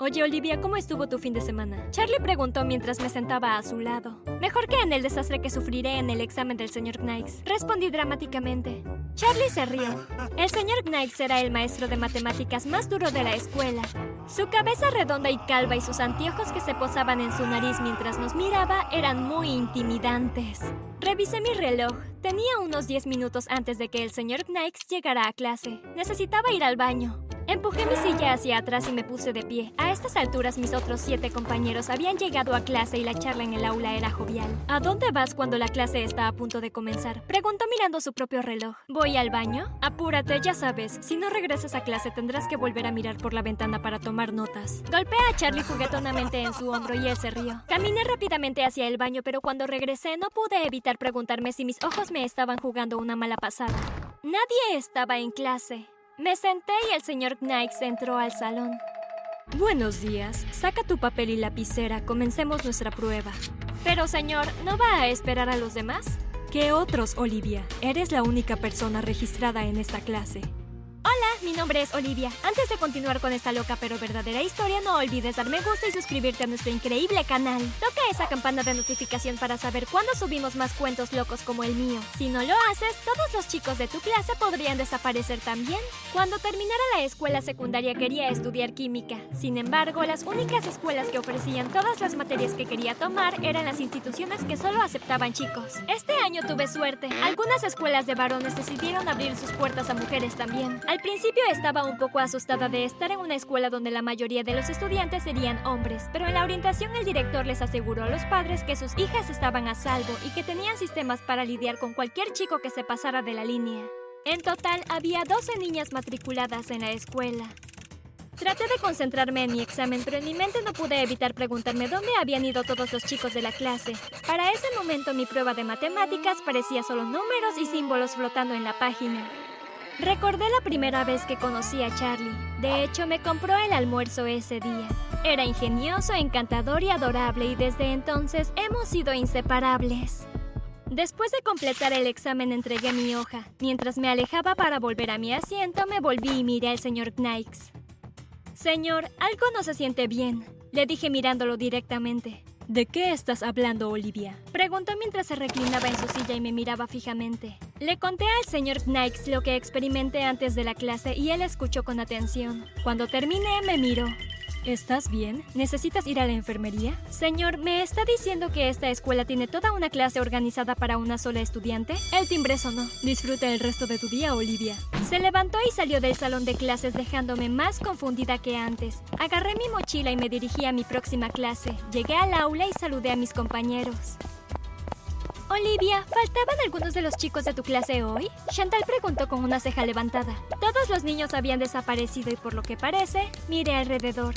Oye, Olivia, ¿cómo estuvo tu fin de semana? Charlie preguntó mientras me sentaba a su lado. Mejor que en el desastre que sufriré en el examen del señor Knights. Respondí dramáticamente. Charlie se rió. El señor Knights era el maestro de matemáticas más duro de la escuela. Su cabeza redonda y calva y sus anteojos que se posaban en su nariz mientras nos miraba eran muy intimidantes. Revisé mi reloj. Tenía unos 10 minutos antes de que el señor Knights llegara a clase. Necesitaba ir al baño. Empujé mi silla hacia atrás y me puse de pie. A estas alturas mis otros siete compañeros habían llegado a clase y la charla en el aula era jovial. ¿A dónde vas cuando la clase está a punto de comenzar? Preguntó mirando su propio reloj. ¿Voy al baño? Apúrate, ya sabes. Si no regresas a clase tendrás que volver a mirar por la ventana para tomar notas. Golpeé a Charlie juguetonamente en su hombro y él se rió. Caminé rápidamente hacia el baño, pero cuando regresé no pude evitar preguntarme si mis ojos me estaban jugando una mala pasada. Nadie estaba en clase. Me senté y el señor Knights entró al salón. Buenos días. Saca tu papel y lapicera. Comencemos nuestra prueba. Pero, señor, ¿no va a esperar a los demás? ¿Qué otros, Olivia? Eres la única persona registrada en esta clase. Hola, mi nombre es Olivia. Antes de continuar con esta loca pero verdadera historia, no olvides dar me gusta y suscribirte a nuestro increíble canal. Toca esa campana de notificación para saber cuándo subimos más cuentos locos como el mío. Si no lo haces, todos los chicos de tu clase podrían desaparecer también. Cuando terminara la escuela secundaria quería estudiar química. Sin embargo, las únicas escuelas que ofrecían todas las materias que quería tomar eran las instituciones que solo aceptaban chicos. Este año tuve suerte. Algunas escuelas de varones decidieron abrir sus puertas a mujeres también. Al principio estaba un poco asustada de estar en una escuela donde la mayoría de los estudiantes serían hombres, pero en la orientación el director les aseguró a los padres que sus hijas estaban a salvo y que tenían sistemas para lidiar con cualquier chico que se pasara de la línea. En total, había 12 niñas matriculadas en la escuela. Traté de concentrarme en mi examen, pero en mi mente no pude evitar preguntarme dónde habían ido todos los chicos de la clase. Para ese momento mi prueba de matemáticas parecía solo números y símbolos flotando en la página. Recordé la primera vez que conocí a Charlie. De hecho, me compró el almuerzo ese día. Era ingenioso, encantador y adorable y desde entonces hemos sido inseparables. Después de completar el examen entregué mi hoja. Mientras me alejaba para volver a mi asiento, me volví y miré al señor Knights. Señor, algo no se siente bien, le dije mirándolo directamente. ¿De qué estás hablando, Olivia? Preguntó mientras se reclinaba en su silla y me miraba fijamente. Le conté al señor Knights lo que experimenté antes de la clase y él escuchó con atención. Cuando terminé, me miró. ¿Estás bien? ¿Necesitas ir a la enfermería? Señor, ¿me está diciendo que esta escuela tiene toda una clase organizada para una sola estudiante? El timbre sonó. Disfruta el resto de tu día, Olivia. Se levantó y salió del salón de clases dejándome más confundida que antes. Agarré mi mochila y me dirigí a mi próxima clase. Llegué al aula y saludé a mis compañeros. Olivia, ¿faltaban algunos de los chicos de tu clase hoy? Chantal preguntó con una ceja levantada. Todos los niños habían desaparecido y por lo que parece, miré alrededor.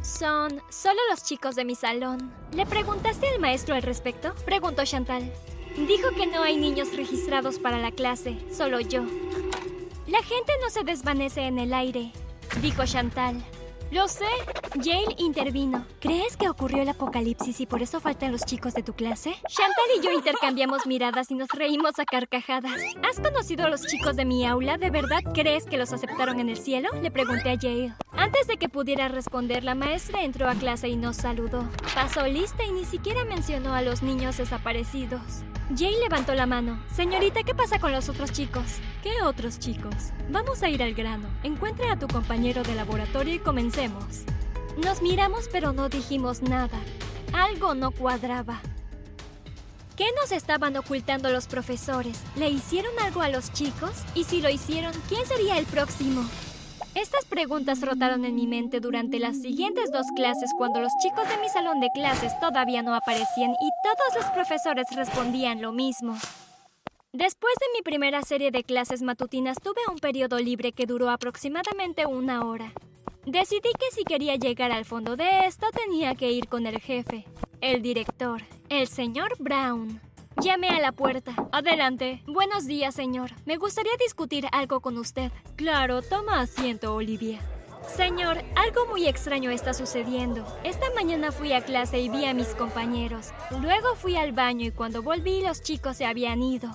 Son solo los chicos de mi salón. ¿Le preguntaste al maestro al respecto? Preguntó Chantal. Dijo que no hay niños registrados para la clase, solo yo. La gente no se desvanece en el aire, dijo Chantal. Lo sé. Yale intervino. ¿Crees que ocurrió el apocalipsis y por eso faltan los chicos de tu clase? Chantal y yo intercambiamos miradas y nos reímos a carcajadas. ¿Has conocido a los chicos de mi aula? ¿De verdad crees que los aceptaron en el cielo? Le pregunté a Yale. Antes de que pudiera responder, la maestra entró a clase y nos saludó. Pasó lista y ni siquiera mencionó a los niños desaparecidos. Jay levantó la mano. Señorita, ¿qué pasa con los otros chicos? ¿Qué otros chicos? Vamos a ir al grano. Encuentre a tu compañero de laboratorio y comencemos. Nos miramos pero no dijimos nada. Algo no cuadraba. ¿Qué nos estaban ocultando los profesores? ¿Le hicieron algo a los chicos? Y si lo hicieron, ¿quién sería el próximo? Estas preguntas rotaron en mi mente durante las siguientes dos clases cuando los chicos de mi salón de clases todavía no aparecían y todos los profesores respondían lo mismo. Después de mi primera serie de clases matutinas tuve un periodo libre que duró aproximadamente una hora. Decidí que si quería llegar al fondo de esto tenía que ir con el jefe, el director, el señor Brown. Llamé a la puerta. Adelante. Buenos días, señor. Me gustaría discutir algo con usted. Claro, toma asiento, Olivia. Señor, algo muy extraño está sucediendo. Esta mañana fui a clase y vi a mis compañeros. Luego fui al baño y cuando volví los chicos se habían ido.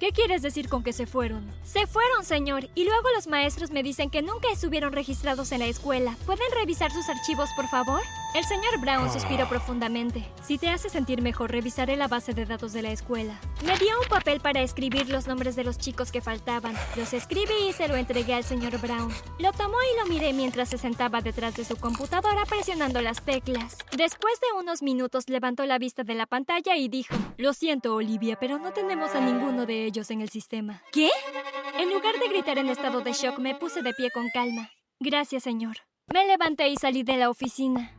¿Qué quieres decir con que se fueron? Se fueron, señor, y luego los maestros me dicen que nunca estuvieron registrados en la escuela. ¿Pueden revisar sus archivos, por favor? El señor Brown suspiró profundamente. Si te hace sentir mejor, revisaré la base de datos de la escuela. Me dio un papel para escribir los nombres de los chicos que faltaban. Los escribí y se lo entregué al señor Brown. Lo tomó y lo miré mientras se sentaba detrás de su computadora presionando las teclas. Después de unos minutos levantó la vista de la pantalla y dijo, Lo siento, Olivia, pero no tenemos a ninguno de ellos en el sistema. ¿Qué? En lugar de gritar en estado de shock, me puse de pie con calma. Gracias, señor. Me levanté y salí de la oficina.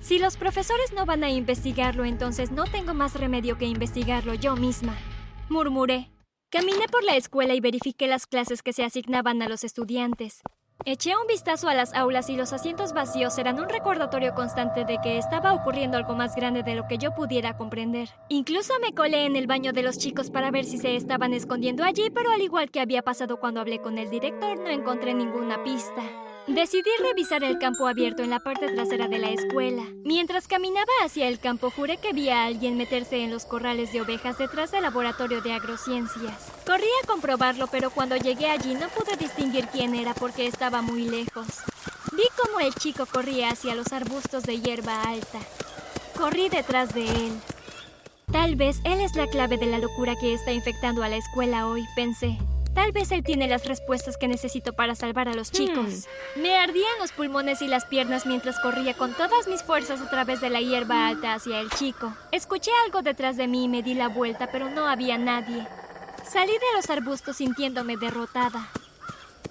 Si los profesores no van a investigarlo, entonces no tengo más remedio que investigarlo yo misma. Murmuré. Caminé por la escuela y verifiqué las clases que se asignaban a los estudiantes. Eché un vistazo a las aulas y los asientos vacíos eran un recordatorio constante de que estaba ocurriendo algo más grande de lo que yo pudiera comprender. Incluso me colé en el baño de los chicos para ver si se estaban escondiendo allí, pero al igual que había pasado cuando hablé con el director, no encontré ninguna pista. Decidí revisar el campo abierto en la parte trasera de la escuela. Mientras caminaba hacia el campo, juré que vi a alguien meterse en los corrales de ovejas detrás del laboratorio de agrociencias. Corrí a comprobarlo, pero cuando llegué allí no pude distinguir quién era porque estaba muy lejos. Vi cómo el chico corría hacia los arbustos de hierba alta. Corrí detrás de él. Tal vez él es la clave de la locura que está infectando a la escuela hoy, pensé. Tal vez él tiene las respuestas que necesito para salvar a los chicos. Me ardían los pulmones y las piernas mientras corría con todas mis fuerzas a través de la hierba alta hacia el chico. Escuché algo detrás de mí y me di la vuelta, pero no había nadie. Salí de los arbustos sintiéndome derrotada.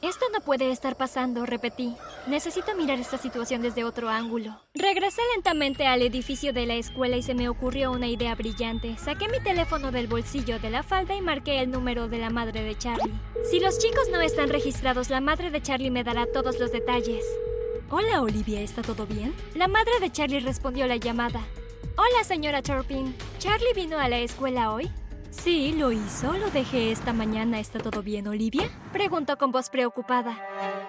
Esto no puede estar pasando, repetí. Necesito mirar esta situación desde otro ángulo. Regresé lentamente al edificio de la escuela y se me ocurrió una idea brillante. Saqué mi teléfono del bolsillo de la falda y marqué el número de la madre de Charlie. Si los chicos no están registrados, la madre de Charlie me dará todos los detalles. Hola, Olivia, ¿está todo bien? La madre de Charlie respondió la llamada. Hola, señora Turpin. ¿Charlie vino a la escuela hoy? Sí, lo hizo. Lo dejé esta mañana. ¿Está todo bien, Olivia? Preguntó con voz preocupada.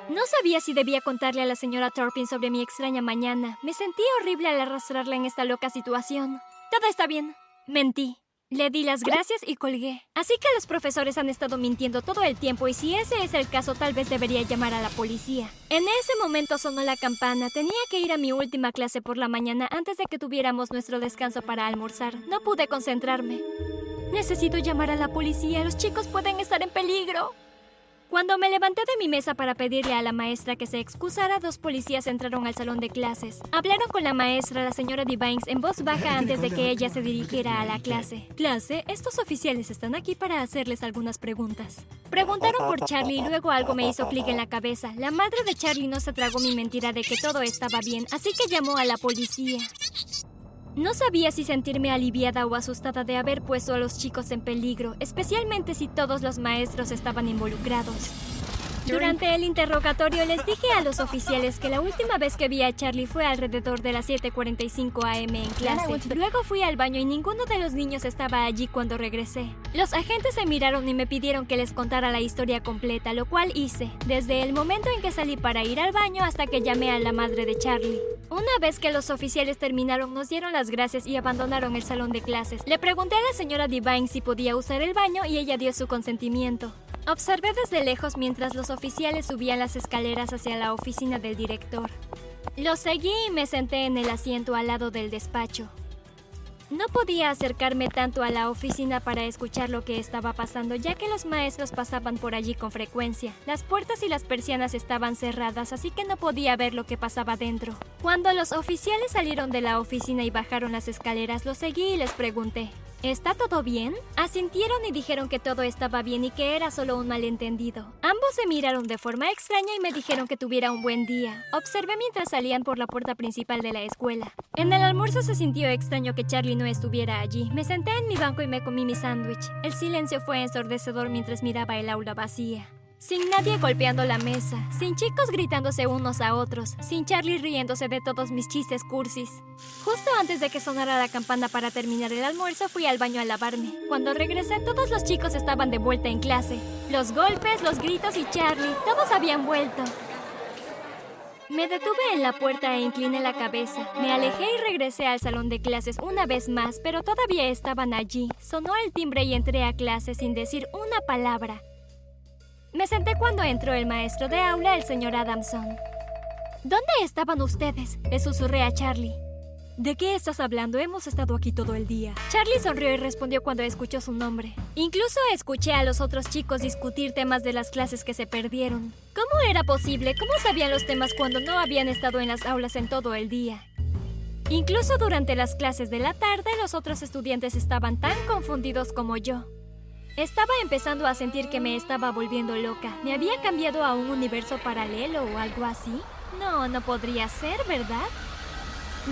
No sabía si debía contarle a la señora Turpin sobre mi extraña mañana. Me sentí horrible al arrastrarla en esta loca situación. Todo está bien. Mentí. Le di las gracias y colgué. Así que los profesores han estado mintiendo todo el tiempo y si ese es el caso tal vez debería llamar a la policía. En ese momento sonó la campana. Tenía que ir a mi última clase por la mañana antes de que tuviéramos nuestro descanso para almorzar. No pude concentrarme. Necesito llamar a la policía. Los chicos pueden estar en peligro. Cuando me levanté de mi mesa para pedirle a la maestra que se excusara, dos policías entraron al salón de clases. Hablaron con la maestra, la señora Divines, en voz baja antes de que ella se dirigiera a la clase. Clase, estos oficiales están aquí para hacerles algunas preguntas. Preguntaron por Charlie y luego algo me hizo clic en la cabeza. La madre de Charlie no se tragó mi mentira de que todo estaba bien, así que llamó a la policía. No sabía si sentirme aliviada o asustada de haber puesto a los chicos en peligro, especialmente si todos los maestros estaban involucrados. Durante el interrogatorio les dije a los oficiales que la última vez que vi a Charlie fue alrededor de las 7.45 am en clase. Luego fui al baño y ninguno de los niños estaba allí cuando regresé. Los agentes se miraron y me pidieron que les contara la historia completa, lo cual hice, desde el momento en que salí para ir al baño hasta que llamé a la madre de Charlie. Una vez que los oficiales terminaron, nos dieron las gracias y abandonaron el salón de clases. Le pregunté a la señora Divine si podía usar el baño y ella dio su consentimiento. Observé desde lejos mientras los oficiales subían las escaleras hacia la oficina del director. Lo seguí y me senté en el asiento al lado del despacho. No podía acercarme tanto a la oficina para escuchar lo que estaba pasando, ya que los maestros pasaban por allí con frecuencia. Las puertas y las persianas estaban cerradas, así que no podía ver lo que pasaba dentro. Cuando los oficiales salieron de la oficina y bajaron las escaleras, los seguí y les pregunté, ¿Está todo bien? Asintieron y dijeron que todo estaba bien y que era solo un malentendido. Ambos se miraron de forma extraña y me dijeron que tuviera un buen día. Observé mientras salían por la puerta principal de la escuela. En el almuerzo se sintió extraño que Charlie no estuviera allí. Me senté en mi banco y me comí mi sándwich. El silencio fue ensordecedor mientras miraba el aula vacía. Sin nadie golpeando la mesa, sin chicos gritándose unos a otros, sin Charlie riéndose de todos mis chistes cursis. Justo antes de que sonara la campana para terminar el almuerzo, fui al baño a lavarme. Cuando regresé, todos los chicos estaban de vuelta en clase. Los golpes, los gritos y Charlie, todos habían vuelto. Me detuve en la puerta e incliné la cabeza. Me alejé y regresé al salón de clases una vez más, pero todavía estaban allí. Sonó el timbre y entré a clase sin decir una palabra. Me senté cuando entró el maestro de aula, el señor Adamson. ¿Dónde estaban ustedes? Le susurré a Charlie. ¿De qué estás hablando? Hemos estado aquí todo el día. Charlie sonrió y respondió cuando escuchó su nombre. Incluso escuché a los otros chicos discutir temas de las clases que se perdieron. ¿Cómo era posible? ¿Cómo sabían los temas cuando no habían estado en las aulas en todo el día? Incluso durante las clases de la tarde, los otros estudiantes estaban tan confundidos como yo. Estaba empezando a sentir que me estaba volviendo loca. ¿Me había cambiado a un universo paralelo o algo así? No, no podría ser, ¿verdad?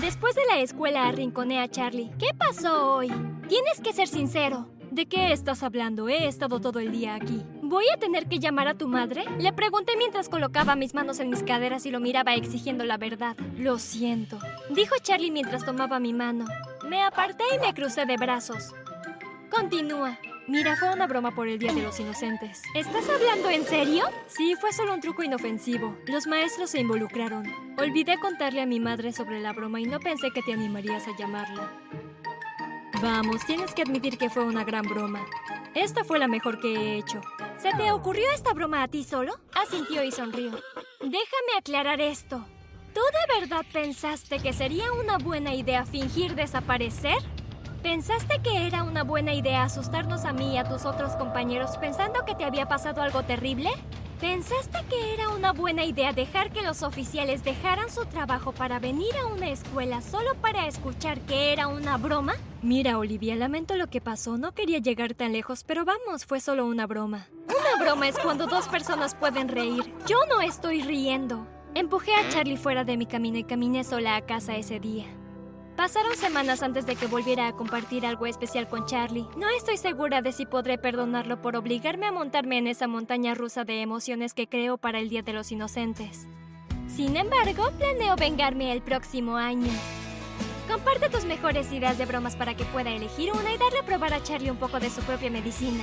Después de la escuela arrinconé a Charlie. ¿Qué pasó hoy? Tienes que ser sincero. ¿De qué estás hablando? He estado todo el día aquí. ¿Voy a tener que llamar a tu madre? Le pregunté mientras colocaba mis manos en mis caderas y lo miraba exigiendo la verdad. Lo siento, dijo Charlie mientras tomaba mi mano. Me aparté y me crucé de brazos. Continúa. Mira, fue una broma por el Día de los Inocentes. ¿Estás hablando en serio? Sí, fue solo un truco inofensivo. Los maestros se involucraron. Olvidé contarle a mi madre sobre la broma y no pensé que te animarías a llamarla. Vamos, tienes que admitir que fue una gran broma. Esta fue la mejor que he hecho. ¿Se te ocurrió esta broma a ti solo? Asintió y sonrió. Déjame aclarar esto. ¿Tú de verdad pensaste que sería una buena idea fingir desaparecer? ¿Pensaste que era una buena idea asustarnos a mí y a tus otros compañeros pensando que te había pasado algo terrible? ¿Pensaste que era una buena idea dejar que los oficiales dejaran su trabajo para venir a una escuela solo para escuchar que era una broma? Mira, Olivia, lamento lo que pasó. No quería llegar tan lejos, pero vamos, fue solo una broma. Una broma es cuando dos personas pueden reír. Yo no estoy riendo. Empujé a Charlie fuera de mi camino y caminé sola a casa ese día. Pasaron semanas antes de que volviera a compartir algo especial con Charlie. No estoy segura de si podré perdonarlo por obligarme a montarme en esa montaña rusa de emociones que creo para el Día de los Inocentes. Sin embargo, planeo vengarme el próximo año. Comparte tus mejores ideas de bromas para que pueda elegir una y darle a probar a Charlie un poco de su propia medicina.